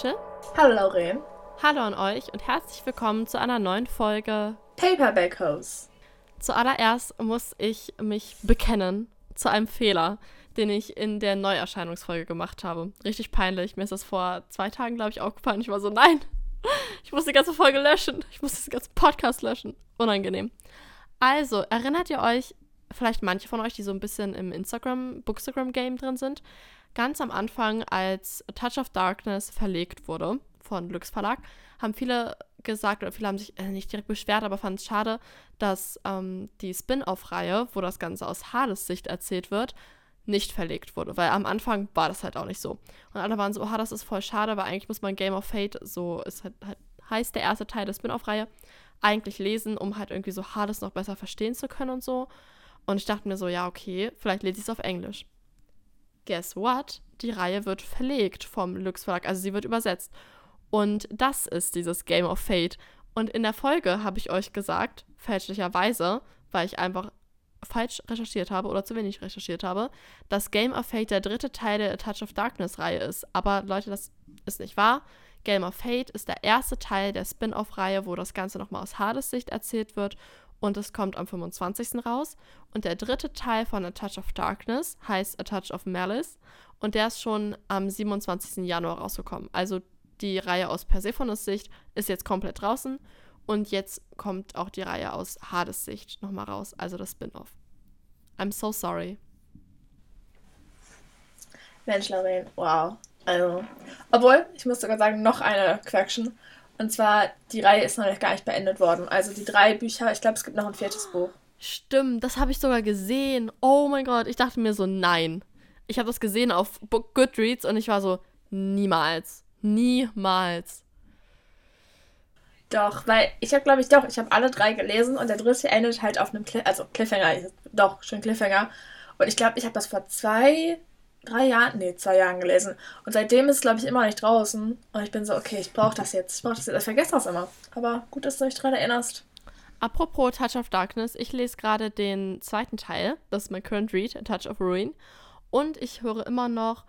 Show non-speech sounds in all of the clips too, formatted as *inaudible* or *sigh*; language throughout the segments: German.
Rachel. Hallo Lauren. Hallo an euch und herzlich willkommen zu einer neuen Folge Paperback Hose. Zuallererst muss ich mich bekennen zu einem Fehler, den ich in der Neuerscheinungsfolge gemacht habe. Richtig peinlich. Mir ist das vor zwei Tagen, glaube ich, aufgefallen. Ich war so, nein, *laughs* ich muss die ganze Folge löschen. Ich muss das ganze Podcast löschen. Unangenehm. Also, erinnert ihr euch, vielleicht manche von euch, die so ein bisschen im Instagram, Bookstagram-Game drin sind, ganz am Anfang, als Touch of Darkness verlegt wurde von Lux Verlag, haben viele gesagt, oder viele haben sich äh, nicht direkt beschwert, aber fanden es schade, dass ähm, die Spin-off-Reihe, wo das Ganze aus Hades Sicht erzählt wird, nicht verlegt wurde, weil am Anfang war das halt auch nicht so. Und alle waren so, oh, das ist voll schade, weil eigentlich muss man Game of Fate, so ist halt, halt heißt der erste Teil der Spin-off-Reihe, eigentlich lesen, um halt irgendwie so Hades noch besser verstehen zu können und so. Und ich dachte mir so, ja, okay, vielleicht lese ich es auf Englisch. Guess what? Die Reihe wird verlegt vom Lux Verlag, also sie wird übersetzt. Und das ist dieses Game of Fate. Und in der Folge habe ich euch gesagt, fälschlicherweise, weil ich einfach falsch recherchiert habe oder zu wenig recherchiert habe, dass Game of Fate der dritte Teil der Touch of Darkness Reihe ist. Aber Leute, das ist nicht wahr. Game of Fate ist der erste Teil der Spin-off-Reihe, wo das Ganze nochmal aus Hades Sicht erzählt wird und es kommt am 25. raus. Und der dritte Teil von A Touch of Darkness heißt A Touch of Malice und der ist schon am 27. Januar rausgekommen. Also die Reihe aus Persephones Sicht ist jetzt komplett draußen und jetzt kommt auch die Reihe aus Hades Sicht nochmal raus, also das Spin-off. I'm so sorry. Mensch, Lorraine, wow. Also, obwohl, ich muss sogar sagen, noch eine Quaction. Und zwar, die Reihe ist noch gar nicht beendet worden. Also die drei Bücher, ich glaube, es gibt noch ein viertes Buch. Stimmt, das habe ich sogar gesehen. Oh mein Gott, ich dachte mir so, nein. Ich habe das gesehen auf Book Goodreads und ich war so, niemals. Niemals. Doch, weil ich habe, glaube ich, doch, ich habe alle drei gelesen und der dritte endet halt auf einem Cliff, also Cliffhanger, doch, schon Cliffhanger. Und ich glaube, ich habe das vor zwei, drei Jahren, nee, zwei Jahren gelesen. Und seitdem ist, glaube ich, immer nicht draußen. Und ich bin so, okay, ich brauche das jetzt. Ich brauche das jetzt. Ich vergesse das immer. Aber gut, dass du mich daran erinnerst. Apropos Touch of Darkness, ich lese gerade den zweiten Teil. Das ist mein Current Read, A Touch of Ruin. Und ich höre immer noch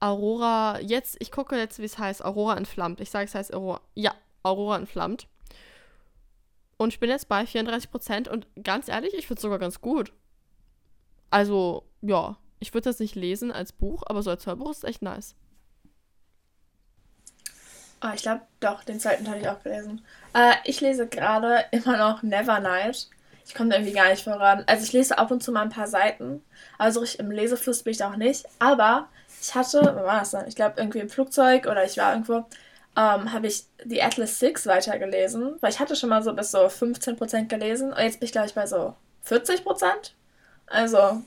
Aurora, jetzt, ich gucke jetzt, wie es heißt, Aurora entflammt. Ich sage, es heißt Aurora, ja, Aurora entflammt. Und ich bin jetzt bei 34% und ganz ehrlich, ich finde es sogar ganz gut. Also, ja, ich würde das nicht lesen als Buch, aber so als Hörbuch ist echt nice. Oh, ich glaube, doch, den zweiten habe ich auch gelesen. Äh, ich lese gerade immer noch Nevernight. Ich komme irgendwie gar nicht voran. Also ich lese ab und zu mal ein paar Seiten. Also richtig im Lesefluss bin ich da auch nicht. Aber ich hatte, wo war das dann? Ich glaube irgendwie im Flugzeug oder ich war irgendwo, ähm, habe ich die Atlas 6 weitergelesen. Weil ich hatte schon mal so bis so 15% gelesen. Und jetzt bin ich, glaube ich, bei so 40%. Also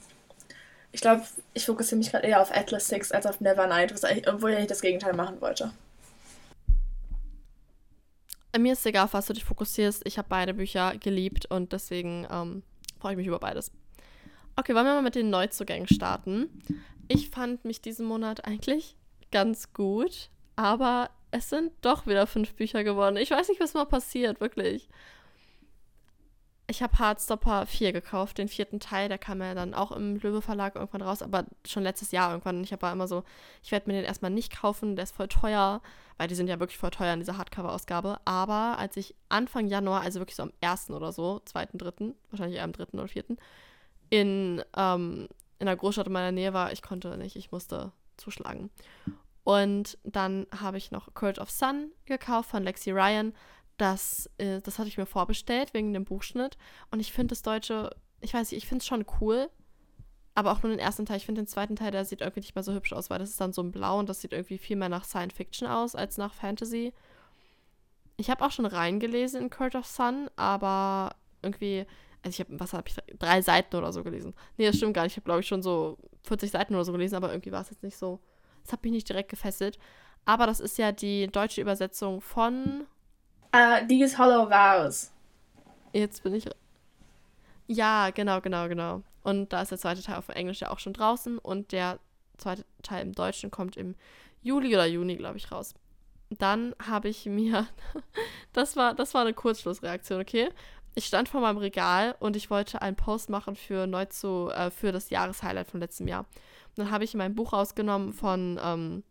ich glaube, ich fokussiere mich gerade eher auf Atlas 6 als auf Nevernight, obwohl ich eigentlich das Gegenteil machen wollte. Äh, mir ist egal, was du dich fokussierst. Ich habe beide Bücher geliebt und deswegen ähm, freue ich mich über beides. Okay, wollen wir mal mit den Neuzugängen starten. Ich fand mich diesen Monat eigentlich ganz gut, aber es sind doch wieder fünf Bücher geworden. Ich weiß nicht, was mal passiert, wirklich ich habe Hardstopper 4 gekauft, den vierten Teil. Der kam ja dann auch im Löwe Verlag irgendwann raus, aber schon letztes Jahr irgendwann. Ich war immer so, ich werde mir den erstmal nicht kaufen, der ist voll teuer, weil die sind ja wirklich voll teuer in dieser Hardcover-Ausgabe. Aber als ich Anfang Januar, also wirklich so am 1. oder so, 2., 3., wahrscheinlich eher am 3. oder 4., in, ähm, in der Großstadt in meiner Nähe war, ich konnte nicht, ich musste zuschlagen. Und dann habe ich noch Courage of Sun gekauft von Lexi Ryan das, äh, das hatte ich mir vorbestellt wegen dem Buchschnitt. Und ich finde das Deutsche, ich weiß nicht, ich finde es schon cool. Aber auch nur den ersten Teil. Ich finde den zweiten Teil, der sieht irgendwie nicht mehr so hübsch aus, weil das ist dann so ein Blau und das sieht irgendwie viel mehr nach Science Fiction aus als nach Fantasy. Ich habe auch schon reingelesen in Court of Sun, aber irgendwie, also ich habe, was habe ich, drei Seiten oder so gelesen. Nee, das stimmt gar nicht. Ich habe, glaube ich, schon so 40 Seiten oder so gelesen, aber irgendwie war es jetzt nicht so. Das hat mich nicht direkt gefesselt. Aber das ist ja die deutsche Übersetzung von Uh, These Hollow Vows. Jetzt bin ich. Ja, genau, genau, genau. Und da ist der zweite Teil auf Englisch ja auch schon draußen und der zweite Teil im Deutschen kommt im Juli oder Juni, glaube ich, raus. Dann habe ich mir, *laughs* das war, das war eine Kurzschlussreaktion, okay? Ich stand vor meinem Regal und ich wollte einen Post machen für neu zu, äh, für das Jahreshighlight von letztem Jahr. Und dann habe ich mein Buch rausgenommen von ähm,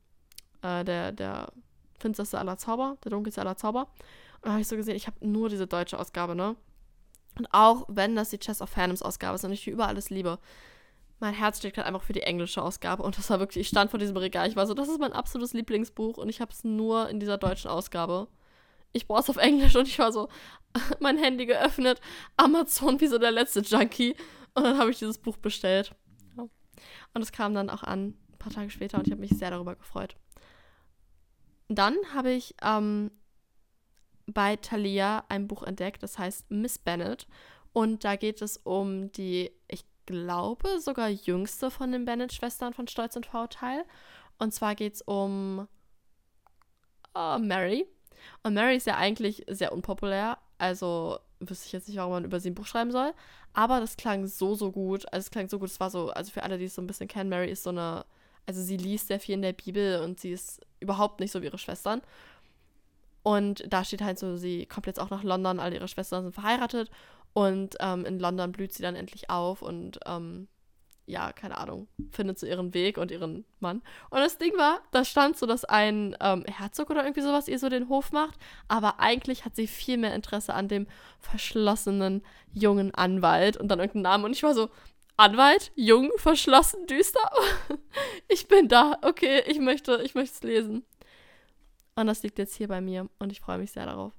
äh, der, der Finsterste aller Zauber, der dunkelste aller Zauber. Und da habe ich so gesehen, ich habe nur diese deutsche Ausgabe, ne? Und auch wenn das die Chess of Phantoms Ausgabe ist und ich die über alles liebe, mein Herz steht gerade einfach für die englische Ausgabe. Und das war wirklich, ich stand vor diesem Regal, ich war so, das ist mein absolutes Lieblingsbuch und ich habe es nur in dieser deutschen Ausgabe. Ich brauche es auf Englisch und ich war so, *laughs* mein Handy geöffnet, Amazon wie so der letzte Junkie. Und dann habe ich dieses Buch bestellt. Und es kam dann auch an, ein paar Tage später, und ich habe mich sehr darüber gefreut. Dann habe ich ähm, bei Thalia ein Buch entdeckt, das heißt Miss Bennet. Und da geht es um die, ich glaube, sogar jüngste von den Bennett-Schwestern von Stolz und Vorurteil. Und zwar geht es um uh, Mary. Und Mary ist ja eigentlich sehr unpopulär. Also wüsste ich jetzt nicht, warum man über sie ein Buch schreiben soll. Aber das klang so, so gut. Also es klang so gut. Es war so, also für alle, die es so ein bisschen kennen, Mary ist so eine, also sie liest sehr viel in der Bibel und sie ist überhaupt nicht so wie ihre Schwestern. Und da steht halt so, sie kommt jetzt auch nach London, alle ihre Schwestern sind verheiratet und ähm, in London blüht sie dann endlich auf und ähm, ja, keine Ahnung, findet so ihren Weg und ihren Mann. Und das Ding war, da stand so, dass ein ähm, Herzog oder irgendwie sowas ihr so den Hof macht, aber eigentlich hat sie viel mehr Interesse an dem verschlossenen jungen Anwalt und dann irgendeinen Namen. Und ich war so, Anwalt, jung, verschlossen, düster. *laughs* ich bin da, okay, ich möchte, ich möchte es lesen. Und das liegt jetzt hier bei mir und ich freue mich sehr darauf.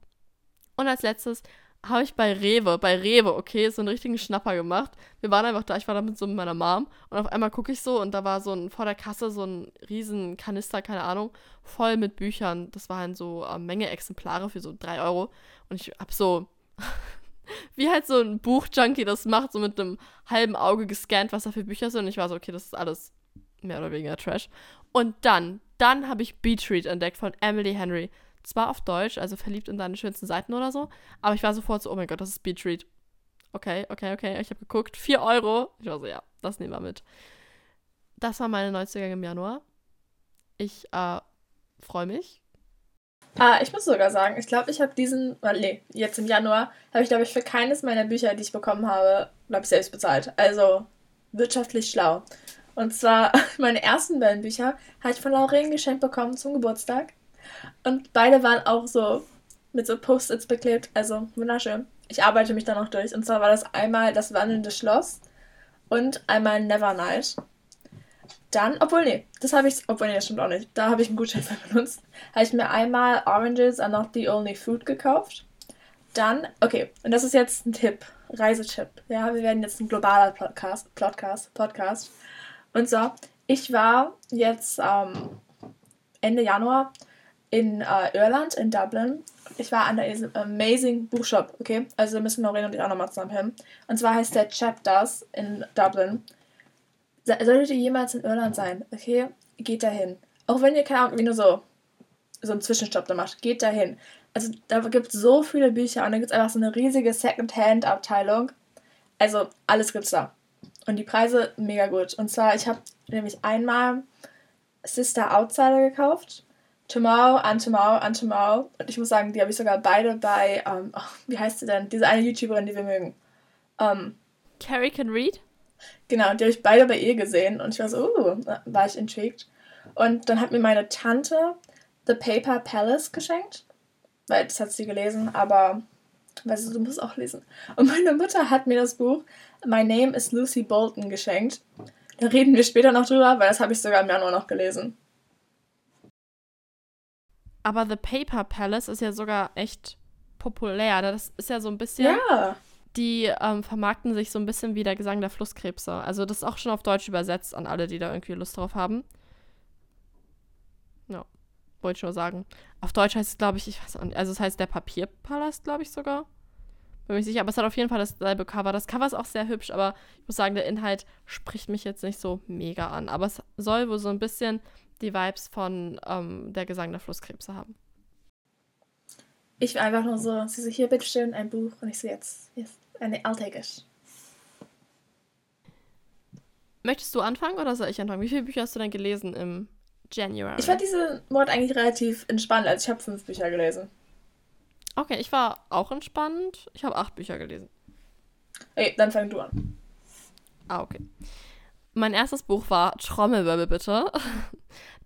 Und als letztes habe ich bei Rewe, bei Rewe, okay, so einen richtigen Schnapper gemacht. Wir waren einfach da, ich war da mit so meiner Mom und auf einmal gucke ich so und da war so ein, vor der Kasse so ein riesen Kanister, keine Ahnung, voll mit Büchern. Das waren so eine äh, Menge Exemplare für so 3 Euro. Und ich habe so, *laughs* wie halt so ein Buchjunkie das macht, so mit einem halben Auge gescannt, was da für Bücher sind. Und ich war so, okay, das ist alles mehr oder weniger Trash. Und dann, dann habe ich Beat Read entdeckt von Emily Henry zwar auf Deutsch, also verliebt in deine schönsten Seiten oder so, aber ich war sofort so, oh mein Gott, das ist Beatread. Okay, okay, okay. Ich habe geguckt, 4 Euro. Ich war so, ja, das nehmen wir mit. Das war meine Neuzugang im Januar. Ich äh, freue mich. Ah, ich muss sogar sagen, ich glaube, ich habe diesen, nee, jetzt im Januar, habe ich, glaube ich, für keines meiner Bücher, die ich bekommen habe, glaube ich, selbst bezahlt. Also wirtschaftlich schlau. Und zwar *laughs* meine ersten beiden Bücher habe ich von Lauren geschenkt bekommen zum Geburtstag. Und beide waren auch so mit so Post-its beklebt. Also wunderschön. Ich arbeite mich da noch durch. Und zwar war das einmal das wandelnde Schloss und einmal Nevernight. Dann, obwohl, nee, das habe ich, obwohl, nee, das stimmt auch nicht. Da habe ich einen Gutschein benutzt. Habe ich mir einmal Oranges are not the only food gekauft. Dann, okay, und das ist jetzt ein Tipp, Reisetipp. Ja, wir werden jetzt ein globaler Podcast, Podcast, Podcast. Und so, ich war jetzt ähm, Ende Januar in äh, Irland, in Dublin. Ich war an der Amazing Buchshop, okay? Also müssen Lorraine und ich auch nochmal zusammen hin. Und zwar heißt der Chapters in Dublin. Solltet ihr jemals in Irland sein, okay? Geht dahin. Auch wenn ihr keine Ahnung, wie nur so, so einen Zwischenstopp da macht, geht dahin. Also da gibt es so viele Bücher und da gibt es einfach so eine riesige Second-Hand-Abteilung. Also alles gibt's da. Und die Preise mega gut. Und zwar, ich habe nämlich einmal Sister Outsider gekauft Tomorrow, and Tomorrow. Und ich muss sagen, die habe ich sogar beide bei, ähm, *laughs* oh, wie heißt sie denn? Diese eine YouTuberin, die wir mögen. Ähm, Carrie Can Read? Genau, die habe ich beide bei ihr gesehen und ich war so, uh, war ich intrigued. Und dann hat mir meine Tante The Paper Palace geschenkt, weil das hat sie gelesen, aber weißt du, du musst auch lesen. Und meine Mutter hat mir das Buch My Name is Lucy Bolton geschenkt. Da reden wir später noch drüber, weil das habe ich sogar im Januar noch gelesen. Aber The Paper Palace ist ja sogar echt populär. Das ist ja so ein bisschen. Ja. Die ähm, vermarkten sich so ein bisschen wie der Gesang der Flusskrebse. Also, das ist auch schon auf Deutsch übersetzt an alle, die da irgendwie Lust drauf haben. Ja, wollte ich nur sagen. Auf Deutsch heißt es, glaube ich, ich weiß nicht. Also, es heißt der Papierpalast, glaube ich sogar. Bin mir sicher, aber es hat auf jeden Fall dasselbe Cover. Das Cover ist auch sehr hübsch, aber ich muss sagen, der Inhalt spricht mich jetzt nicht so mega an. Aber es soll wohl so ein bisschen die Vibes von ähm, der Gesang der Flusskrebse haben. Ich war einfach nur so, sie so, hier, bitteschön, ein Buch. Und ich so, jetzt, I'll take it. Möchtest du anfangen oder soll ich anfangen? Wie viele Bücher hast du denn gelesen im January? Ich fand diesen Mord eigentlich relativ entspannt. Also ich habe fünf Bücher gelesen. Okay, ich war auch entspannt. Ich habe acht Bücher gelesen. Okay, dann fang du an. Ah, okay. Mein erstes Buch war Trommelwirbel bitte. *laughs*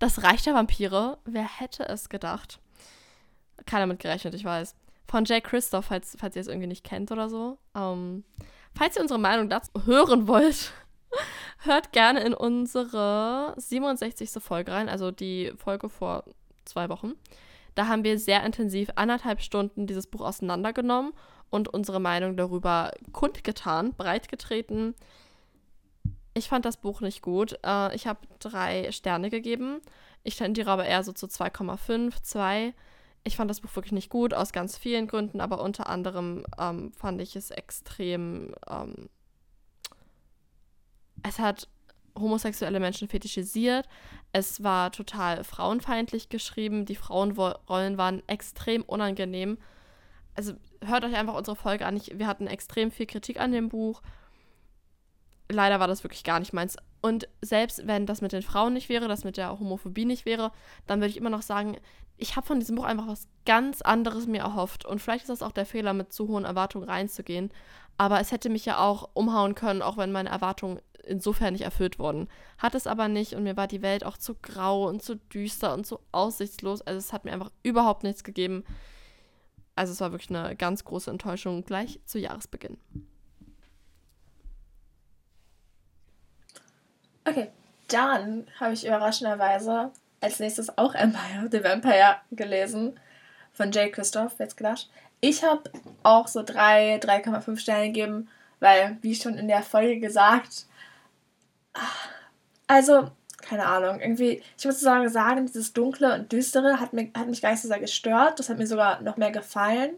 Das Reich der Vampire. Wer hätte es gedacht? Keiner mit gerechnet, ich weiß. Von Jay Christoph, falls, falls ihr es irgendwie nicht kennt oder so. Ähm, falls ihr unsere Meinung dazu hören wollt, *laughs* hört gerne in unsere 67. Folge rein, also die Folge vor zwei Wochen. Da haben wir sehr intensiv anderthalb Stunden dieses Buch auseinandergenommen und unsere Meinung darüber kundgetan, breitgetreten. Ich fand das Buch nicht gut. Äh, ich habe drei Sterne gegeben. Ich tendiere aber eher so zu 2,5, 2. Ich fand das Buch wirklich nicht gut, aus ganz vielen Gründen, aber unter anderem ähm, fand ich es extrem. Ähm, es hat homosexuelle Menschen fetischisiert. Es war total frauenfeindlich geschrieben. Die Frauenrollen waren extrem unangenehm. Also hört euch einfach unsere Folge an. Ich, wir hatten extrem viel Kritik an dem Buch. Leider war das wirklich gar nicht meins. Und selbst wenn das mit den Frauen nicht wäre, das mit der Homophobie nicht wäre, dann würde ich immer noch sagen, ich habe von diesem Buch einfach was ganz anderes mir erhofft. Und vielleicht ist das auch der Fehler, mit zu hohen Erwartungen reinzugehen. Aber es hätte mich ja auch umhauen können, auch wenn meine Erwartungen insofern nicht erfüllt wurden. Hat es aber nicht und mir war die Welt auch zu grau und zu düster und zu aussichtslos. Also es hat mir einfach überhaupt nichts gegeben. Also es war wirklich eine ganz große Enttäuschung gleich zu Jahresbeginn. Okay, dann habe ich überraschenderweise als nächstes auch Empire, The Vampire, gelesen. Von Jay Christoph, jetzt gedacht. Ich habe auch so 3, 3,5 Sterne gegeben, weil, wie schon in der Folge gesagt, also, keine Ahnung, irgendwie, ich muss sagen, sagen, dieses Dunkle und Düstere hat, mir, hat mich gar nicht so sehr gestört. Das hat mir sogar noch mehr gefallen.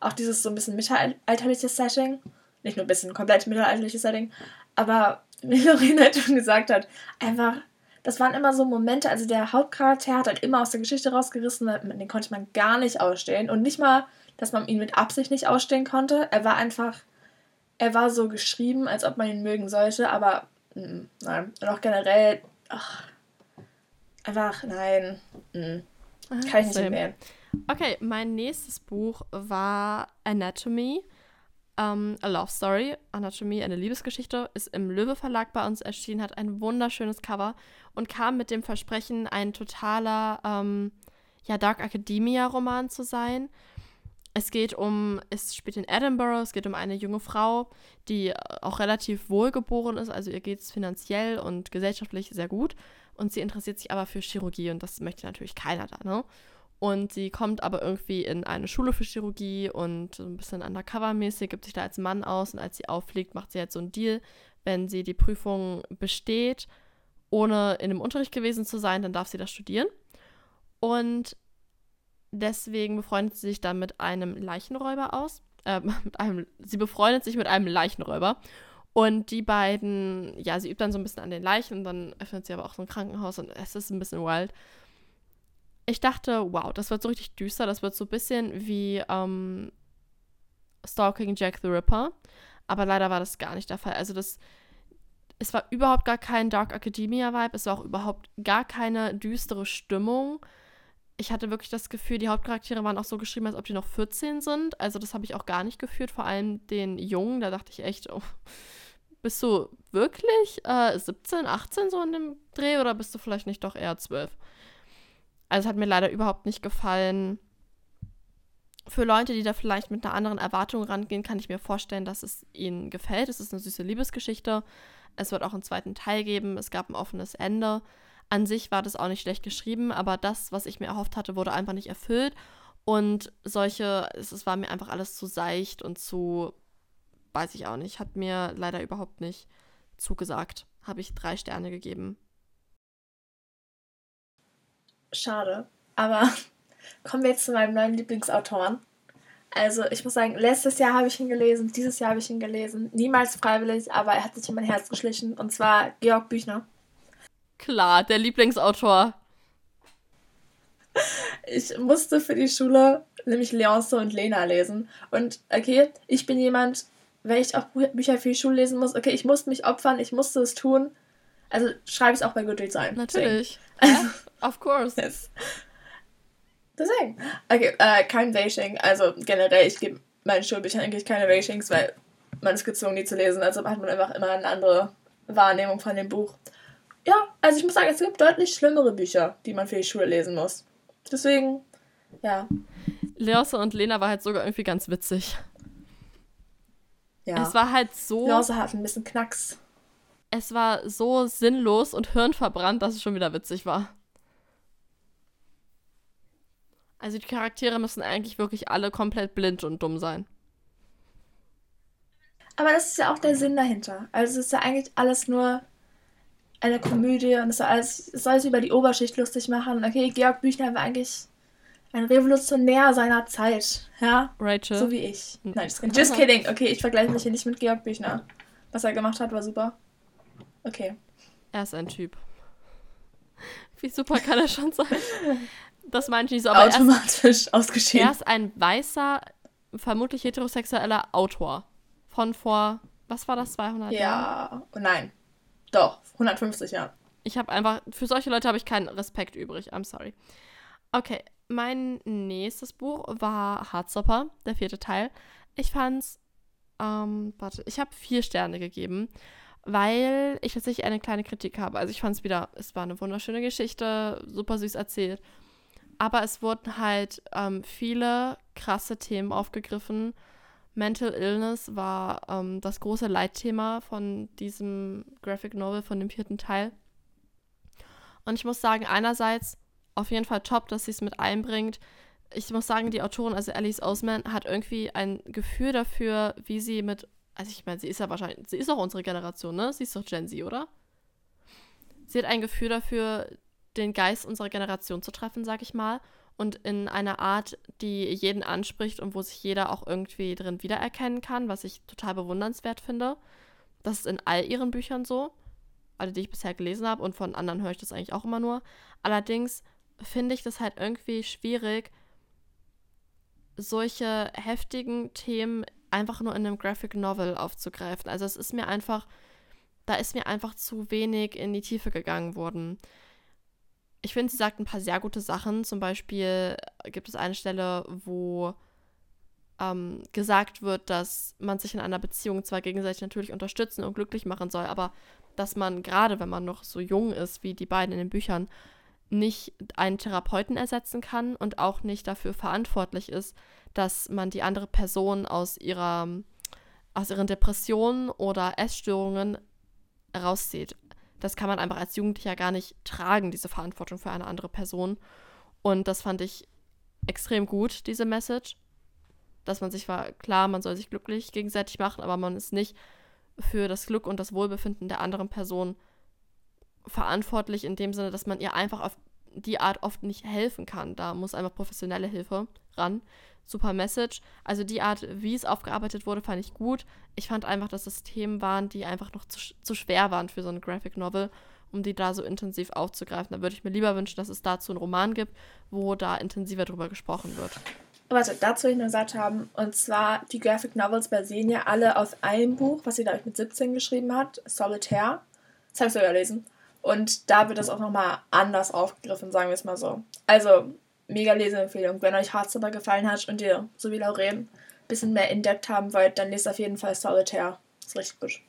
Auch dieses so ein bisschen mittelalterliches Setting. Nicht nur ein bisschen komplett mittelalterliches Setting. Aber *laughs* wie Lorena halt schon gesagt hat, einfach, das waren immer so Momente, also der Hauptcharakter hat halt immer aus der Geschichte rausgerissen, den konnte man gar nicht ausstehen. Und nicht mal, dass man ihn mit Absicht nicht ausstehen konnte. Er war einfach, er war so geschrieben, als ob man ihn mögen sollte, aber mm, nein. Und auch generell, ach, einfach nein. Mh. Kann ich nicht empfehlen. Okay, mein nächstes Buch war Anatomy ähm, A Love Story, Anatomie, eine Liebesgeschichte, ist im Löwe Verlag bei uns erschienen, hat ein wunderschönes Cover und kam mit dem Versprechen, ein totaler ähm, ja, Dark Academia-Roman zu sein. Es geht um, es spielt in Edinburgh, es geht um eine junge Frau, die auch relativ wohlgeboren ist, also ihr geht es finanziell und gesellschaftlich sehr gut. Und sie interessiert sich aber für Chirurgie und das möchte natürlich keiner da, ne? Und sie kommt aber irgendwie in eine Schule für Chirurgie und so ein bisschen undercover-mäßig, gibt sich da als Mann aus und als sie auffliegt, macht sie jetzt so einen Deal. Wenn sie die Prüfung besteht, ohne in dem Unterricht gewesen zu sein, dann darf sie das studieren. Und deswegen befreundet sie sich dann mit einem Leichenräuber aus. Äh, *laughs* mit einem, sie befreundet sich mit einem Leichenräuber. Und die beiden, ja, sie übt dann so ein bisschen an den Leichen und dann öffnet sie aber auch so ein Krankenhaus und es ist ein bisschen wild ich dachte, wow, das wird so richtig düster. Das wird so ein bisschen wie ähm, Stalking Jack the Ripper. Aber leider war das gar nicht der Fall. Also das, es war überhaupt gar kein Dark Academia-Vibe. Es war auch überhaupt gar keine düstere Stimmung. Ich hatte wirklich das Gefühl, die Hauptcharaktere waren auch so geschrieben, als ob die noch 14 sind. Also das habe ich auch gar nicht gefühlt. Vor allem den Jungen, da dachte ich echt, oh, bist du wirklich äh, 17, 18 so in dem Dreh oder bist du vielleicht nicht doch eher 12? Also es hat mir leider überhaupt nicht gefallen. Für Leute, die da vielleicht mit einer anderen Erwartung rangehen, kann ich mir vorstellen, dass es ihnen gefällt. Es ist eine süße Liebesgeschichte. Es wird auch einen zweiten Teil geben. Es gab ein offenes Ende. An sich war das auch nicht schlecht geschrieben, aber das, was ich mir erhofft hatte, wurde einfach nicht erfüllt. Und solche, es, es war mir einfach alles zu seicht und zu, weiß ich auch nicht, hat mir leider überhaupt nicht zugesagt. Habe ich drei Sterne gegeben schade. Aber *laughs* kommen wir jetzt zu meinem neuen Lieblingsautoren. Also ich muss sagen, letztes Jahr habe ich ihn gelesen, dieses Jahr habe ich ihn gelesen. Niemals freiwillig, aber er hat sich in mein Herz geschlichen. Und zwar Georg Büchner. Klar, der Lieblingsautor. Ich musste für die Schule nämlich Leonce und Lena lesen. Und okay, ich bin jemand, wenn ich auch Bücher für die Schule lesen muss, okay, ich musste mich opfern, ich musste es tun. Also schreibe ich es auch bei Goodreads ein. Natürlich. Ja, of course. *laughs* Yes. Deswegen. Okay, äh, kein Bashing. Also generell, ich gebe meinen Schulbüchern eigentlich keine Ratings, weil man ist gezwungen, die zu lesen. Also hat man einfach immer eine andere Wahrnehmung von dem Buch. Ja, also ich muss sagen, es gibt deutlich schlimmere Bücher, die man für die Schule lesen muss. Deswegen, ja. Leose und Lena war halt sogar irgendwie ganz witzig. Ja. Es war halt so. Leose hat ein bisschen Knacks. Es war so sinnlos und hirnverbrannt, dass es schon wieder witzig war. Also die Charaktere müssen eigentlich wirklich alle komplett blind und dumm sein. Aber das ist ja auch der Sinn dahinter. Also es ist ja eigentlich alles nur eine Komödie und es soll alles, es soll alles über die Oberschicht lustig machen. Okay, Georg Büchner war eigentlich ein Revolutionär seiner Zeit, ja? Rachel. So wie ich. Nein, just, just kidding. Okay, ich vergleiche mich hier nicht mit Georg Büchner. Was er gemacht hat, war super. Okay. Er ist ein Typ. Wie super kann er schon sein? *laughs* Das meine ich nicht so, aber Automatisch er ist, ausgeschieden. Er ist ein weißer, vermutlich heterosexueller Autor. Von vor, was war das, 200 ja, Jahren? Ja, nein. Doch, 150 Jahre. Ich habe einfach, für solche Leute habe ich keinen Respekt übrig. I'm sorry. Okay, mein nächstes Buch war Hardstopper, der vierte Teil. Ich fand's, ähm, warte, ich habe vier Sterne gegeben, weil ich tatsächlich eine kleine Kritik habe. Also ich fand es wieder, es war eine wunderschöne Geschichte, super süß erzählt. Aber es wurden halt ähm, viele krasse Themen aufgegriffen Mental Illness war ähm, das große Leitthema von diesem Graphic Novel, von dem vierten Teil. Und ich muss sagen, einerseits auf jeden Fall top, dass sie es mit einbringt. Ich muss sagen, die Autorin, also Alice Oseman, hat irgendwie ein Gefühl dafür, wie sie mit, also ich meine, sie ist ja wahrscheinlich, sie ist auch unsere Generation, ne? Sie ist doch Gen Z, oder? Sie hat ein Gefühl dafür, den Geist unserer Generation zu treffen, sag ich mal und in einer Art, die jeden anspricht und wo sich jeder auch irgendwie drin wiedererkennen kann, was ich total bewundernswert finde. Das ist in all ihren Büchern so, alle, die ich bisher gelesen habe und von anderen höre ich das eigentlich auch immer nur. Allerdings finde ich das halt irgendwie schwierig, solche heftigen Themen einfach nur in einem Graphic Novel aufzugreifen. Also es ist mir einfach, da ist mir einfach zu wenig in die Tiefe gegangen worden ich finde, sie sagt ein paar sehr gute Sachen. Zum Beispiel gibt es eine Stelle, wo ähm, gesagt wird, dass man sich in einer Beziehung zwar gegenseitig natürlich unterstützen und glücklich machen soll, aber dass man gerade, wenn man noch so jung ist wie die beiden in den Büchern, nicht einen Therapeuten ersetzen kann und auch nicht dafür verantwortlich ist, dass man die andere Person aus ihrer aus ihren Depressionen oder Essstörungen rauszieht das kann man einfach als Jugendlicher gar nicht tragen, diese Verantwortung für eine andere Person. Und das fand ich extrem gut, diese Message. Dass man sich war, klar, man soll sich glücklich gegenseitig machen, aber man ist nicht für das Glück und das Wohlbefinden der anderen Person verantwortlich, in dem Sinne, dass man ihr einfach auf die Art oft nicht helfen kann. Da muss einfach professionelle Hilfe ran super Message. Also die Art, wie es aufgearbeitet wurde, fand ich gut. Ich fand einfach, dass es Themen waren, die einfach noch zu, zu schwer waren für so eine Graphic Novel, um die da so intensiv aufzugreifen. Da würde ich mir lieber wünschen, dass es dazu einen Roman gibt, wo da intensiver drüber gesprochen wird. Warte, dazu will ich nur gesagt haben, und zwar, die Graphic Novels basieren ja alle auf einem Buch, was sie, glaube ich, mit 17 geschrieben hat, Solitaire. Das habe ich sogar gelesen. Und da wird das auch nochmal anders aufgegriffen, sagen wir es mal so. Also, mega Leseempfehlung. Wenn euch Hardstopper gefallen hat und ihr, so wie Lauren, ein bisschen mehr entdeckt haben wollt, dann lest auf jeden Fall Solitaire. Ist richtig gut.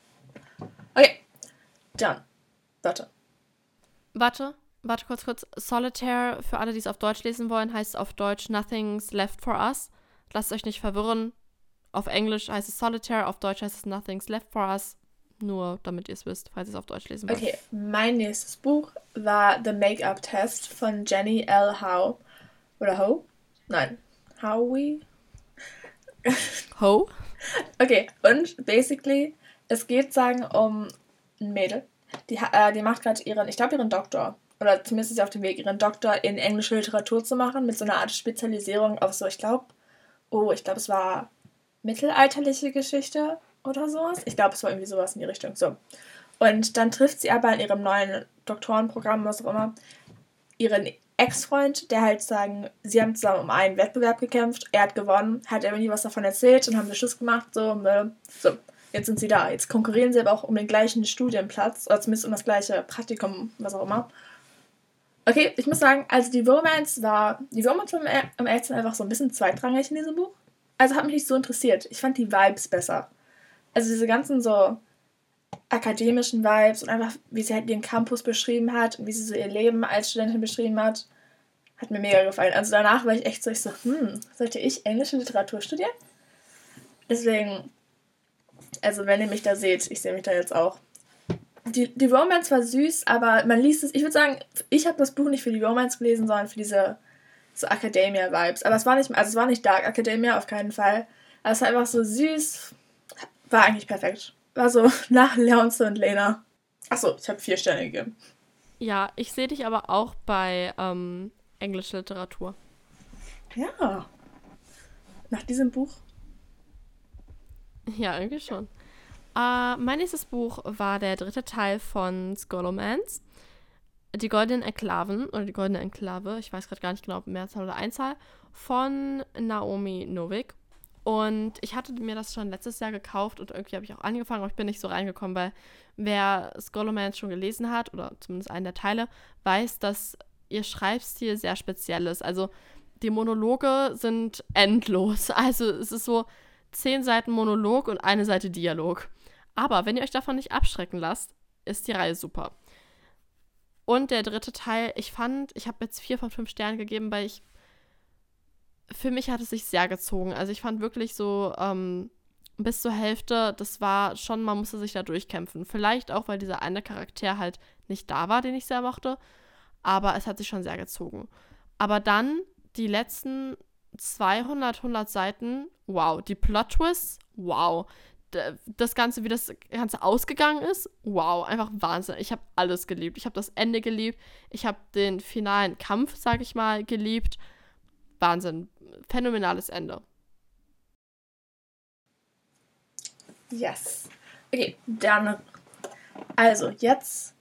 Okay, dann, warte. Warte, warte kurz, kurz. Solitaire, für alle, die es auf Deutsch lesen wollen, heißt auf Deutsch Nothing's Left for Us. Lasst euch nicht verwirren. Auf Englisch heißt es Solitaire, auf Deutsch heißt es Nothing's Left for Us. Nur damit ihr es wisst, falls ihr es auf Deutsch lesen wollt. Okay, mein nächstes Buch war The Make-up Test von Jenny L. Howe. Oder Ho? Nein. Howie? Ho? *laughs* Okay, und basically, es geht sagen um ein Mädel, die, äh, die macht gerade ihren, ich glaube ihren Doktor, oder zumindest ist sie auf dem Weg, ihren Doktor in englische Literatur zu machen, mit so einer Art Spezialisierung auf so, ich glaube, oh, ich glaube, es war mittelalterliche Geschichte oder sowas. Ich glaube, es war irgendwie sowas in die Richtung. So. Und dann trifft sie aber in ihrem neuen Doktorenprogramm, was auch immer, ihren Ex-Freund, der halt sagen, sie haben zusammen um einen Wettbewerb gekämpft, er hat gewonnen, hat aber nie was davon erzählt und haben wir Schluss gemacht, so, so, jetzt sind sie da. Jetzt konkurrieren sie aber auch um den gleichen Studienplatz, oder zumindest um das gleiche Praktikum, was auch immer. Okay, ich muss sagen, also die Romance war, die Romance war im Ärzten einfach so ein bisschen zweitrangig in diesem Buch. Also hat mich nicht so interessiert. Ich fand die Vibes besser. Also diese ganzen so akademischen Vibes und einfach, wie sie halt ihren Campus beschrieben hat und wie sie so ihr Leben als Studentin beschrieben hat, Hat mir mega gefallen. Also danach war ich echt so, ich so, hm, sollte ich englische Literatur studieren? Deswegen, also wenn ihr mich da seht, ich sehe mich da jetzt auch. Die, die Romance war süß, aber man liest es, ich würde sagen, ich habe das Buch nicht für die Romance gelesen, sondern für diese so Academia-Vibes. Aber es war nicht, also es war nicht Dark Academia, auf keinen Fall. Aber es war einfach so süß. War eigentlich perfekt. War so *laughs* nach Leonce und Lena. Achso, ich habe vier Sterne gegeben. Ja, ich sehe dich aber auch bei ähm, englischer Literatur. Ja. Nach diesem Buch? Ja, irgendwie schon. Äh, mein nächstes Buch war der dritte Teil von Scholomance. Die Goldenen Enklaven oder die Goldene Enklave, ich weiß gerade gar nicht genau, ob Mehrzahl oder Einzahl, von Naomi Novik. Und ich hatte mir das schon letztes Jahr gekauft und irgendwie habe ich auch angefangen, aber ich bin nicht so reingekommen, weil wer Scholomance schon gelesen hat, oder zumindest einen der Teile, weiß, dass ihr Schreibstil sehr speziell ist. Also die Monologe sind endlos. *laughs* Also es ist so zehn Seiten Monolog und eine Seite Dialog. Aber wenn ihr euch davon nicht abschrecken lasst, ist die Reihe super. Und der dritte Teil, ich fand, ich habe jetzt vier von fünf Sternen gegeben, weil ich. Für mich hat es sich sehr gezogen. Also ich fand wirklich so ähm, bis zur Hälfte, das war schon, man musste sich da durchkämpfen. Vielleicht auch, weil dieser eine Charakter halt nicht da war, den ich sehr mochte. Aber es hat sich schon sehr gezogen. Aber dann die letzten 200, 100 Seiten, wow. Die Plot-Twists, wow das Ganze, wie das Ganze ausgegangen ist, wow, einfach Wahnsinn. Ich habe alles geliebt. Ich habe das Ende geliebt. Ich habe den finalen Kampf, sag ich mal, geliebt. Wahnsinn. Phänomenales Ende. Yes. Okay, dann. Also, jetzt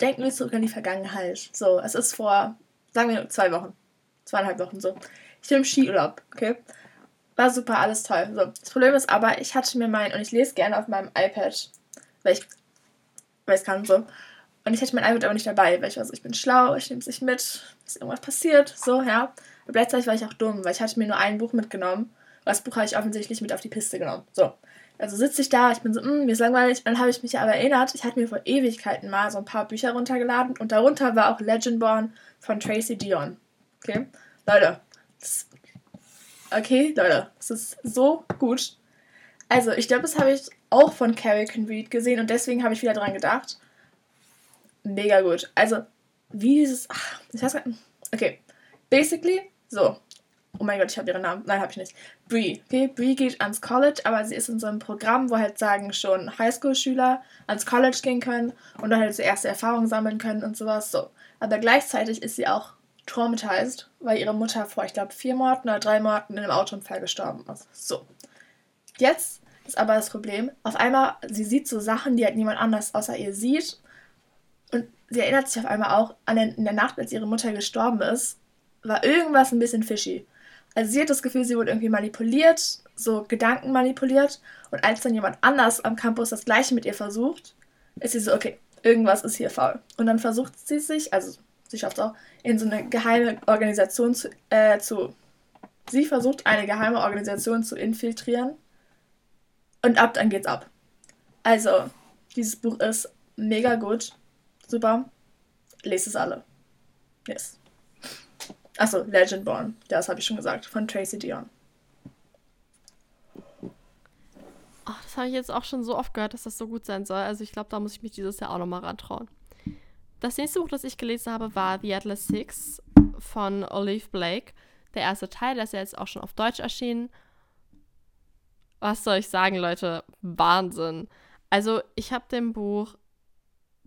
denken wir zurück an die Vergangenheit. So, es ist vor, sagen wir, zwei Wochen. Zweieinhalb Wochen so. Ich bin im Skiurlaub, okay? War super, alles toll. So, das Problem ist aber, ich hatte mir mein, und ich lese gerne auf meinem iPad, weil ich, weil ich kann so. Und ich hatte mein iPad aber nicht dabei, weil ich war so, ich bin schlau, ich nehme es nicht mit, ist irgendwas passiert, so, ja. Aber gleichzeitig war ich auch dumm, weil ich hatte mir nur ein Buch mitgenommen. Und das Buch habe ich offensichtlich mit auf die Piste genommen. So. Also sitze ich da, ich bin so, mm, mir ist langweilig. Dann habe ich mich aber erinnert, ich hatte mir vor Ewigkeiten mal so ein paar Bücher runtergeladen und darunter war auch Legendborn von Tracy Dion. Okay? Leute, das Okay, Leute, das ist so gut. Also, ich glaube, das habe ich auch von Carrie Can Read gesehen und deswegen habe ich wieder dran gedacht. Mega gut. Also, wie dieses. Ach, ich weiß gar nicht. Okay. Basically, so. Oh mein Gott, ich habe ihren Namen. Nein, habe ich nicht. Brie. Okay, Brie geht ans College, aber sie ist in so einem Programm, wo halt sagen schon Highschool-Schüler ans College gehen können und dann halt so erste Erfahrungen sammeln können und sowas. So. Aber gleichzeitig ist sie auch traumatized, weil ihre Mutter vor, ich glaube, vier Monaten oder drei Monaten in einem Autounfall gestorben ist. So. Jetzt ist aber das Problem, auf einmal, sie sieht so Sachen, die halt niemand anders außer ihr sieht. Und sie erinnert sich auf einmal auch an den, in der Nacht, als ihre Mutter gestorben ist, war irgendwas ein bisschen fishy. Also sie hat das Gefühl, sie wurde irgendwie manipuliert, so Gedanken manipuliert. Und als dann jemand anders am Campus das gleiche mit ihr versucht, ist sie so, okay, irgendwas ist hier faul. Und dann versucht sie sich, also sie schafft es auch, in so eine geheime Organisation zu, äh, zu. Sie versucht, eine geheime Organisation zu infiltrieren. Und ab dann geht's ab. Also, dieses Buch ist mega gut. Super. Lest es alle. Yes. Achso, Legendborn. Das habe ich schon gesagt. Von Tracy Dion. Oh, das habe ich jetzt auch schon so oft gehört, dass das so gut sein soll. Also ich glaube, da muss ich mich dieses Jahr auch nochmal rantrauen. Das nächste Buch, das ich gelesen habe, war The Atlas Six von Olive Blake. Der erste Teil, der ist ja jetzt auch schon auf Deutsch erschienen. Was soll ich sagen, Leute? Wahnsinn. Also, ich habe dem Buch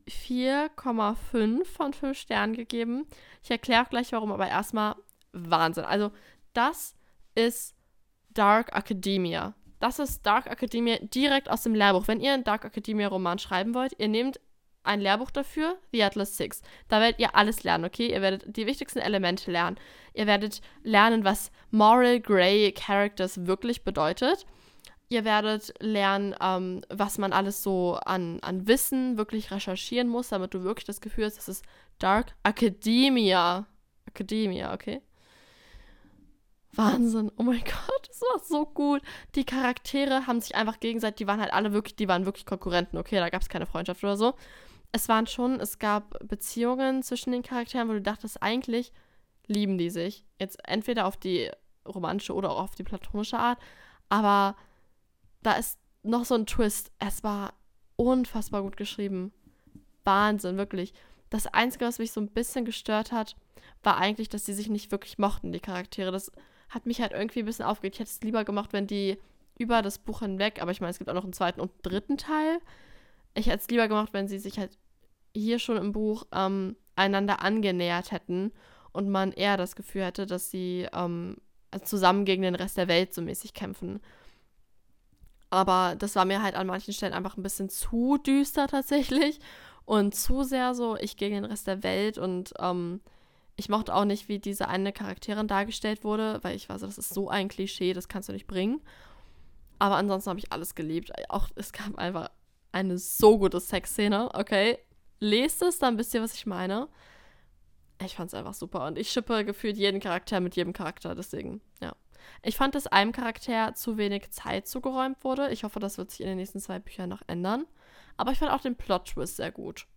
4,5 von 5 Sternen gegeben. Ich erkläre auch gleich warum, aber erstmal Wahnsinn. Also, das ist Dark Academia. Das ist Dark Academia direkt aus dem Lehrbuch. Wenn ihr einen Dark Academia Roman schreiben wollt, ihr nehmt ein Lehrbuch dafür, The Atlas Six. Da werdet ihr alles lernen, okay? Ihr werdet die wichtigsten Elemente lernen. Ihr werdet lernen, was Moral Grey Characters wirklich bedeutet. Ihr werdet lernen, ähm, was man alles so an, an Wissen wirklich recherchieren muss, damit du wirklich das Gefühl hast, das ist Dark Academia. Academia, okay? Wahnsinn. Oh mein *laughs* Gott, das war so gut. Die Charaktere haben sich einfach gegenseitig, die waren halt alle wirklich, die waren wirklich Konkurrenten, okay? Da gab es keine Freundschaft oder so es waren schon, es gab Beziehungen zwischen den Charakteren, wo du dachtest, eigentlich lieben die sich. Jetzt entweder auf die romantische oder auch auf die platonische Art. Aber da ist noch so ein Twist. Es war unfassbar gut geschrieben. Wahnsinn, wirklich. Das Einzige, was mich so ein bisschen gestört hat, war eigentlich, dass sie sich nicht wirklich mochten, die Charaktere. Das hat mich halt irgendwie ein bisschen aufgeregt. Ich hätte es lieber gemacht, wenn die über das Buch hinweg, aber ich meine, es gibt auch noch einen zweiten und dritten Teil. Ich hätte es lieber gemacht, wenn sie sich halt hier schon im Buch ähm, einander angenähert hätten und man eher das Gefühl hätte, dass sie ähm, zusammen gegen den Rest der Welt so mäßig kämpfen. Aber das war mir halt an manchen Stellen einfach ein bisschen zu düster tatsächlich und zu sehr so ich gegen den Rest der Welt und ähm, ich mochte auch nicht, wie diese eine Charakterin dargestellt wurde, weil ich war so, das ist so ein Klischee, das kannst du nicht bringen. Aber ansonsten habe ich alles geliebt. Auch es gab einfach eine so gute Sexszene, okay? Lest es, dann wisst ihr, was ich meine. Ich fand es einfach super und ich schippe gefühlt jeden Charakter mit jedem Charakter, deswegen, ja. Ich fand, dass einem Charakter zu wenig Zeit zugeräumt wurde. Ich hoffe, das wird sich in den nächsten zwei Büchern noch ändern. Aber ich fand auch den Plot-Twist sehr gut.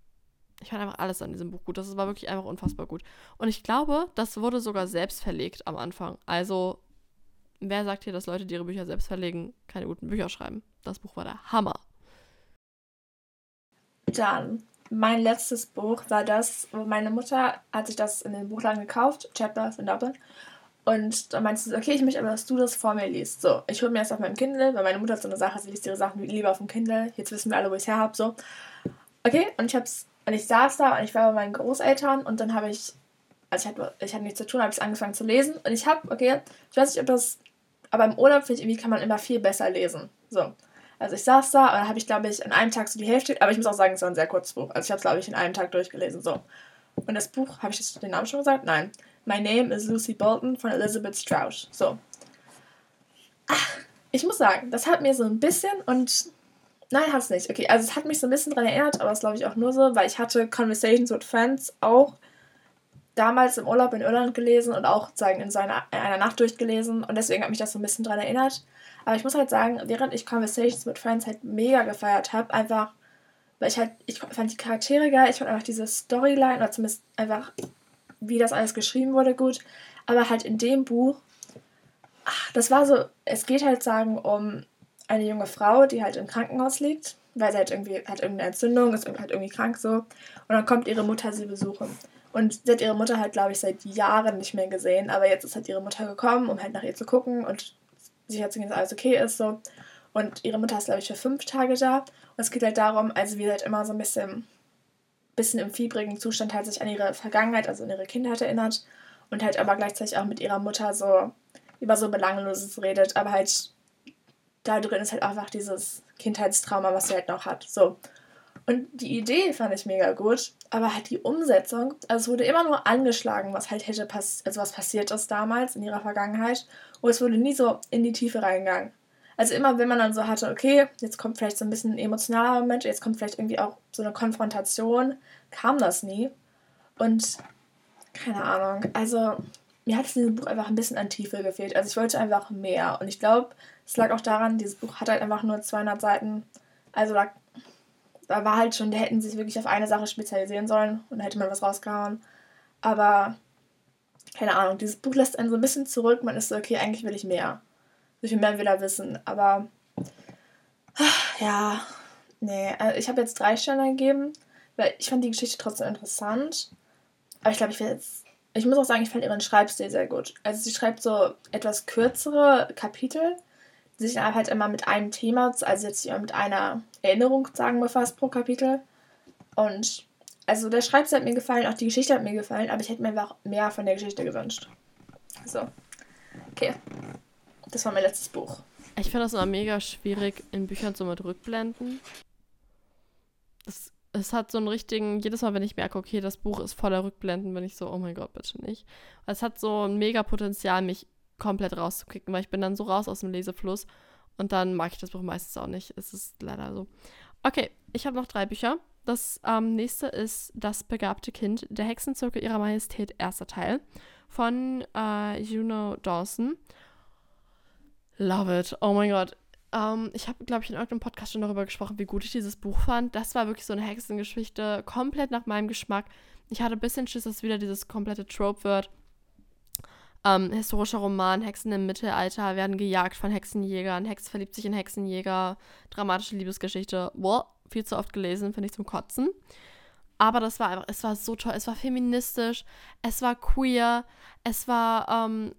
Ich fand einfach alles an diesem Buch gut. Das war wirklich einfach unfassbar gut. Und ich glaube, das wurde sogar selbst verlegt am Anfang. Also, wer sagt hier, dass Leute, die ihre Bücher selbst verlegen, keine guten Bücher schreiben? Das Buch war der Hammer. Dann, mein letztes Buch war das, meine Mutter hat sich das in den Buchladen gekauft, Chapters in Dublin. Und dann meinte sie, okay, ich möchte aber, dass du das vor mir liest. So, ich hole mir das auf meinem Kindle, weil meine Mutter hat so eine Sache, sie liest ihre Sachen lieber auf dem Kindle. Jetzt wissen wir alle, wo ich es her habe. So. Okay, und ich hab's, und ich saß da und ich war bei meinen Großeltern und dann habe ich, also ich hatte, ich hatte nichts zu tun, habe ich angefangen zu lesen. Und ich habe, okay, ich weiß nicht, ob das, aber im Urlaub finde ich, irgendwie kann man immer viel besser lesen. So. Also ich saß da und habe ich, glaube ich, an einem Tag so die Hälfte, aber ich muss auch sagen, es war ein sehr kurzes Buch. Also ich habe es, glaube ich, in einem Tag durchgelesen. So. Und das Buch, habe ich jetzt den Namen schon gesagt? Nein. My Name is Lucy Bolton von Elizabeth Strauss. So. Ach, ich muss sagen, das hat mir so ein bisschen und. Nein, hat es nicht. Okay, also es hat mich so ein bisschen daran erinnert, aber das glaube ich auch nur so, weil ich hatte Conversations with Friends auch damals im Urlaub in Irland gelesen und auch sagen in, seiner, in einer Nacht durchgelesen und deswegen hat mich das so ein bisschen daran erinnert. Aber ich muss halt sagen, während ich Conversations with Friends halt mega gefeiert habe, einfach, weil ich halt, ich fand die Charaktere geil, ich fand einfach diese Storyline oder zumindest einfach wie das alles geschrieben wurde, gut. Aber halt in dem Buch, ach, das war so, es geht halt sagen um eine junge Frau, die halt im Krankenhaus liegt, weil sie halt irgendwie hat irgendeine Entzündung, ist halt irgendwie krank so. Und dann kommt ihre Mutter sie besuchen. Und sie hat ihre Mutter halt, glaube ich, seit Jahren nicht mehr gesehen. Aber jetzt ist halt ihre Mutter gekommen, um halt nach ihr zu gucken und sicherzugehen, dass alles okay ist. So. Und ihre Mutter ist, glaube ich, für fünf Tage da. Und es geht halt darum, also wie halt immer so ein bisschen bisschen im fiebrigen Zustand halt sich an ihre Vergangenheit, also an ihre Kindheit erinnert und halt aber gleichzeitig auch mit ihrer Mutter so über so Belangloses redet, aber halt da drin ist halt einfach dieses Kindheitstrauma, was sie halt noch hat. So. Und die Idee fand ich mega gut, aber halt die Umsetzung, also es wurde immer nur angeschlagen, was halt hätte pass also was passiert ist damals in ihrer Vergangenheit, und es wurde nie so in die Tiefe reingegangen. Also immer, wenn man dann so hatte, okay, jetzt kommt vielleicht so ein bisschen ein emotionaler Moment, jetzt kommt vielleicht irgendwie auch so eine Konfrontation, kam das nie. Und keine Ahnung, also mir hat es in diesem Buch einfach ein bisschen an Tiefe gefehlt. Also ich wollte einfach mehr. Und ich glaube, es lag auch daran, dieses Buch hat halt einfach nur 200 Seiten. Also da, da war halt schon, da hätten sie sich wirklich auf eine Sache spezialisieren sollen und da hätte man was rausgehauen. Aber keine Ahnung, dieses Buch lässt einen so ein bisschen zurück. Man ist so, okay, eigentlich will ich mehr wie viel mehr will er wissen. Aber ja, nee, also ich habe jetzt drei Sterne gegeben, weil ich fand die Geschichte trotzdem interessant. Aber ich glaube, ich will jetzt. Ich muss auch sagen, ich fand ihren Schreibstil sehr gut. Also sie schreibt so etwas kürzere Kapitel, die sich halt immer mit einem Thema, also jetzt mit einer Erinnerung, sagen wir fast, pro Kapitel. Und also der Schreibstil hat mir gefallen, auch die Geschichte hat mir gefallen, aber ich hätte mir einfach mehr von der Geschichte gewünscht. So. Okay. Das war mein letztes Buch. Ich finde das immer mega schwierig, in Büchern so mit Rückblenden. Es, es hat so einen richtigen, jedes Mal, wenn ich merke, okay, das Buch ist voller Rückblenden, bin ich so, oh mein Gott, bitte nicht. Es hat so ein mega Potenzial, mich komplett rauszukicken, weil ich bin dann so raus aus dem Lesefluss und dann mag ich das Buch meistens auch nicht. Es ist leider so. Okay, ich habe noch drei Bücher. Das ähm, nächste ist Das begabte Kind, der Hexenzirkel ihrer Majestät, erster Teil von äh, Juno Dawson. Love it. Oh mein Gott. Um, ähm, ich habe, glaube ich, in irgendeinem Podcast schon darüber gesprochen, wie gut ich dieses Buch fand. Das war wirklich so eine Hexengeschichte, komplett nach meinem Geschmack. Ich hatte ein bisschen Schiss, dass wieder dieses komplette Trope wird. Ähm, historischer Roman, Hexen im Mittelalter werden gejagt von Hexenjägern, Hex verliebt sich in Hexenjäger, dramatische Liebesgeschichte. Boah, viel zu oft gelesen, finde ich zum Kotzen. Aber das war einfach, es war so toll, es war feministisch, es war queer, es war, ähm,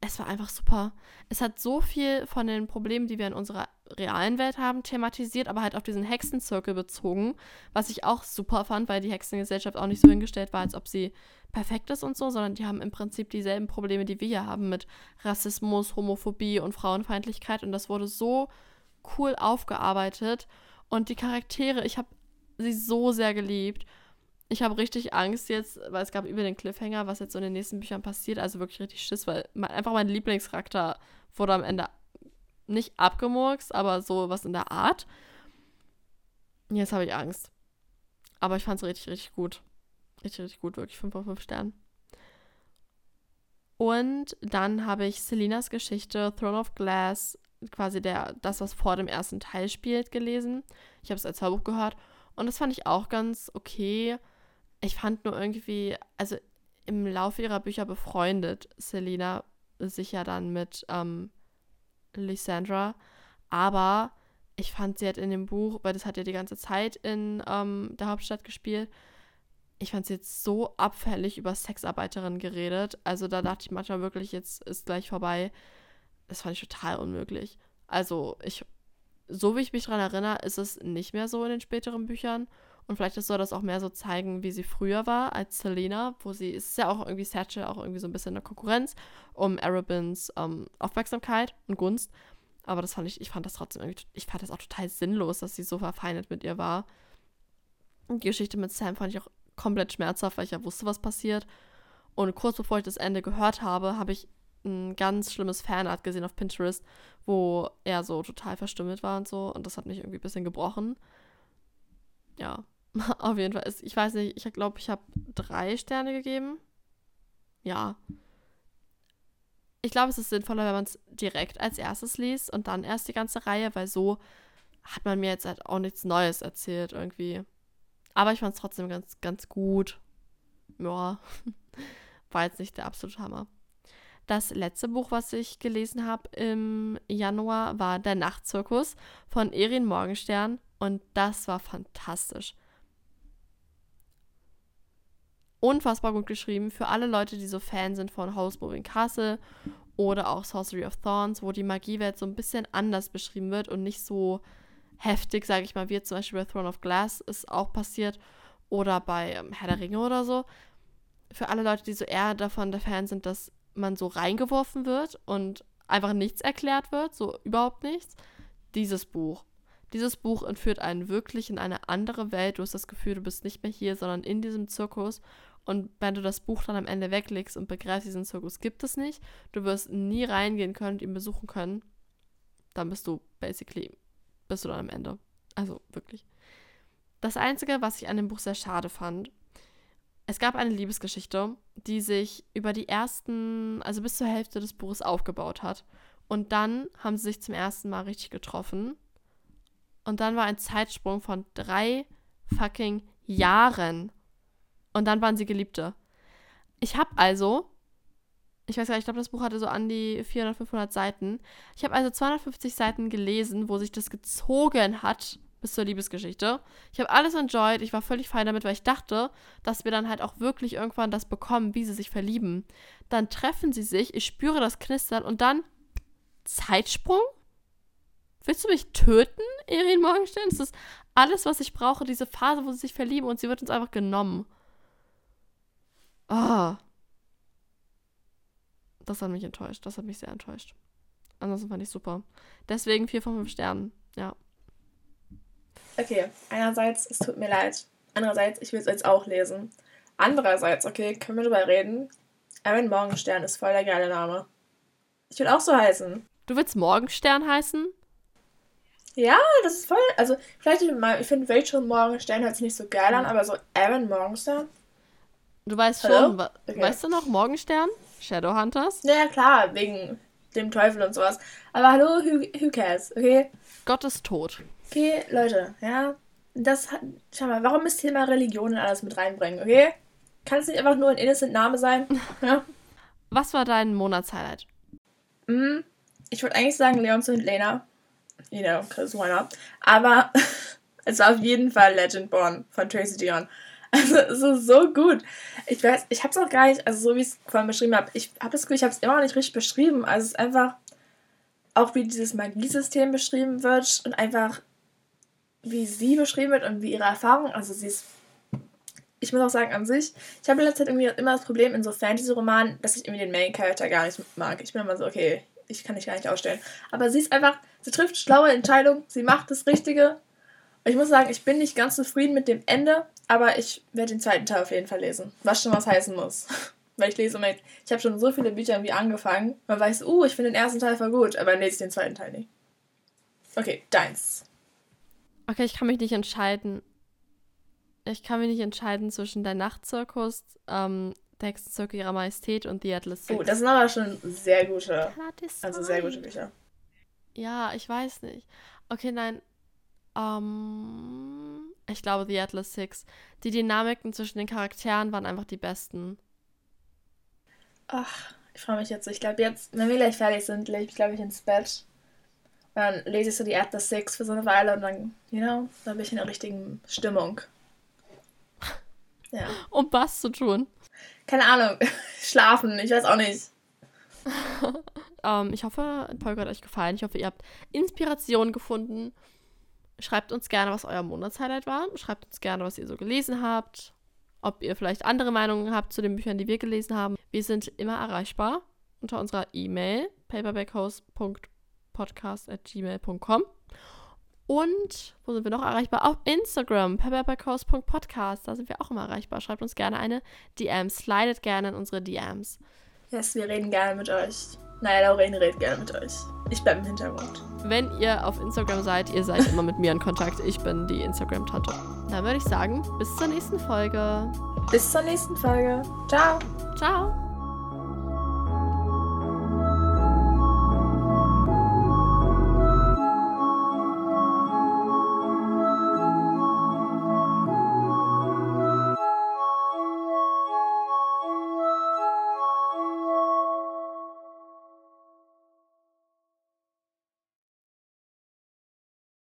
es war einfach super. Es hat so viel von den Problemen, die wir in unserer realen Welt haben, thematisiert, aber halt auf diesen Hexenzirkel bezogen, was ich auch super fand, weil die Hexengesellschaft auch nicht so hingestellt war, als ob sie perfekt ist und so, sondern die haben im Prinzip dieselben Probleme, die wir hier haben mit Rassismus, Homophobie und Frauenfeindlichkeit und das wurde so cool aufgearbeitet und die Charaktere, ich habe sie so sehr geliebt. Ich habe richtig Angst jetzt, weil es gab über den Cliffhanger, was jetzt so in den nächsten Büchern passiert, also wirklich richtig Schiss, weil mein, einfach mein Lieblingscharakter wurde am Ende nicht abgemurkst, aber so was in der Art. Jetzt habe ich Angst. Aber ich fand es richtig, richtig gut. Richtig, richtig gut, wirklich 5 von 5 Sternen. Und dann habe ich Selinas Geschichte Throne of Glass, quasi der, das, was vor dem ersten Teil spielt, gelesen. Ich habe es als Hörbuch gehört und das fand ich auch ganz okay. Ich fand nur irgendwie, also im Laufe ihrer Bücher befreundet Selina sich ja dann mit ähm, Lysandra. Aber ich fand, sie hat in dem Buch, weil das hat ja die ganze Zeit in ähm, der Hauptstadt gespielt, ich fand sie jetzt so abfällig über Sexarbeiterinnen geredet. Also da dachte ich manchmal wirklich, jetzt ist gleich vorbei. Das fand ich total unmöglich. Also ich, so wie ich mich daran erinnere, ist es nicht mehr so in den späteren Büchern. Und vielleicht soll das auch mehr so zeigen, wie sie früher war als Selena, wo sie, ist ja auch irgendwie Satchel, auch irgendwie so ein bisschen eine Konkurrenz um Arabins ähm, Aufmerksamkeit und Gunst. Aber das fand ich, ich fand das trotzdem irgendwie, ich fand das auch total sinnlos, dass sie so verfeindet mit ihr war. Und die Geschichte mit Sam fand ich auch komplett schmerzhaft, weil ich ja wusste, was passiert. Und kurz bevor ich das Ende gehört habe, habe ich ein ganz schlimmes Fanart gesehen auf Pinterest, wo er so total verstümmelt war und so. Und das hat mich irgendwie ein bisschen gebrochen. Ja, *laughs* auf jeden Fall. Ist, ich weiß nicht, ich glaube, ich habe drei Sterne gegeben. Ja. Ich glaube, es ist sinnvoller, wenn man es direkt als erstes liest und dann erst die ganze Reihe, weil so hat man mir jetzt halt auch nichts Neues erzählt irgendwie. Aber ich fand es trotzdem ganz, ganz gut. Ja, *laughs* war jetzt nicht der absolute Hammer. Das letzte Buch, was ich gelesen habe im Januar, war Der Nachtzirkus von Erin Morgenstern und das war fantastisch. Unfassbar gut geschrieben für alle Leute, die so Fan sind von House Moving Castle oder auch Sorcery of Thorns, wo die Magiewelt so ein bisschen anders beschrieben wird und nicht so heftig, sage ich mal, wie zum Beispiel bei Throne of Glass ist auch passiert oder bei ähm, Herr der Ringe oder so. Für alle Leute, die so eher davon der Fan sind, dass man so reingeworfen wird und einfach nichts erklärt wird, so überhaupt nichts, dieses Buch. Dieses Buch entführt einen wirklich in eine andere Welt. Du hast das Gefühl, du bist nicht mehr hier, sondern in diesem Zirkus. Und wenn du das Buch dann am Ende weglegst und begreifst, diesen Zirkus gibt es nicht, du wirst nie reingehen können und ihn besuchen können, dann bist du basically bist du dann am Ende. Also wirklich. Das Einzige, was ich an dem Buch sehr schade fand, es gab eine Liebesgeschichte, die sich über die ersten, also bis zur Hälfte des Buches aufgebaut hat. Und dann haben sie sich zum ersten Mal richtig getroffen. Und dann war ein Zeitsprung von drei fucking Jahren. Und dann waren sie Geliebte. Ich habe also ich weiß gar nicht, ich glaube, das Buch hatte so an die 400, 500 Seiten. Ich habe also 250 Seiten gelesen, wo sich das gezogen hat bis zur Liebesgeschichte. Ich habe alles enjoyed, ich war völlig fein damit, weil ich dachte, dass wir dann halt auch wirklich irgendwann das bekommen, wie sie sich verlieben. Dann treffen sie sich, ich spüre das Knistern und dann Zeitsprung? Willst du mich töten, Erin Morgenstern? Das ist alles, was ich brauche, diese Phase, wo sie sich verlieben und sie wird uns einfach genommen. Ah. Oh das hat mich enttäuscht. Das hat mich sehr enttäuscht. Ansonsten fand ich super. Deswegen 4 von 5 Sternen. Ja. Okay, einerseits, es tut mir leid. Andererseits, ich will es jetzt auch lesen. Andererseits, okay, können wir drüber reden? Evan Morgenstern ist voll der geile Name. Ich will auch so heißen. Du willst Morgenstern heißen? Ja, das ist voll. Also, vielleicht, ich finde Rachel Morgenstern hört sich nicht so geil an, aber so Evan Morgenstern. Du weißt Hallo? schon, okay. weißt du noch Morgenstern? Shadowhunters? Ja, klar, wegen dem Teufel und sowas. Aber hallo, who, who cares, okay? Gott ist tot. Okay, Leute, ja. Das hat, schau mal, warum ist Thema Religion in alles mit reinbringen, okay? Kann es nicht einfach nur ein innocent Name sein? *laughs* Ja? Was war dein Monatshighlight? Mm, ich würde eigentlich sagen Leons und Lena. You know, cause why not? Aber *laughs* es war auf jeden Fall Legendborn von Tracy Dion. Also es ist so gut. Ich weiß, ich habe es auch gar nicht, also so wie ich es vorhin beschrieben habe, ich habe das Gefühl, ich habe es immer noch nicht richtig beschrieben. Also es ist einfach auch wie dieses Magiesystem beschrieben wird und einfach wie sie beschrieben wird und wie ihre Erfahrung, also sie ist ich muss auch sagen, an sich, ich habe in letzter Zeit irgendwie immer das Problem in so Fantasy-Romanen, dass ich irgendwie den Main-Character gar nicht mag. Ich bin immer so, okay, ich kann dich gar nicht ausstellen. Aber sie ist einfach, sie trifft schlaue Entscheidungen, sie macht das Richtige. Und ich muss sagen, ich bin nicht ganz zufrieden mit dem Ende, aber ich werde den zweiten Teil auf jeden Fall lesen. Was schon was heißen muss. *laughs* Weil ich lese immer, ich habe schon so viele Bücher irgendwie angefangen. Man weiß, uh, ich finde den ersten Teil voll gut, aber dann lese ich den zweiten Teil nicht. Okay, deins. Okay, ich kann mich nicht entscheiden. Ich kann mich nicht entscheiden zwischen der Nachtzirkus, ähm, der Hexenzirkel ihrer Majestät und The Atlas Six. Oh, das sind aber schon sehr gute, also sehr gute Bücher. Ja, ich weiß nicht. Okay, nein. Ähm, ich glaube The Atlas Six. Die Dynamiken zwischen den Charakteren waren einfach die besten. Ach, ich freue mich jetzt. Ich glaube jetzt, wenn wir gleich fertig sind, lege ich, glaube ich, ins Bett. Und dann lese ich so die Atlas Six für so eine Weile und dann, you know, dann bin ich in der richtigen Stimmung. Ja. Um was zu tun? Keine Ahnung. *laughs* Schlafen, ich weiß auch nicht. *laughs* ähm, ich hoffe, Folge hat euch gefallen. Ich hoffe, ihr habt Inspiration gefunden. Schreibt uns gerne, was euer Monatshighlight war. Schreibt uns gerne, was ihr so gelesen habt. Ob ihr vielleicht andere Meinungen habt zu den Büchern, die wir gelesen haben. Wir sind immer erreichbar unter unserer E-Mail paperbackhouse.podcast.gmail.com. Und wo sind wir noch erreichbar? Auf Instagram, paperbackhouse.podcast. Da sind wir auch immer erreichbar. Schreibt uns gerne eine DM. Slidet gerne in unsere DMs. Yes, wir reden gerne mit euch. Naja, Lauren redet gerne mit euch. Ich bleibe im Hintergrund. Wenn ihr auf Instagram seid, ihr seid immer mit mir in Kontakt. Ich bin die Instagram-Tante. Dann würde ich sagen, bis zur nächsten Folge. Bis zur nächsten Folge. Ciao. Ciao.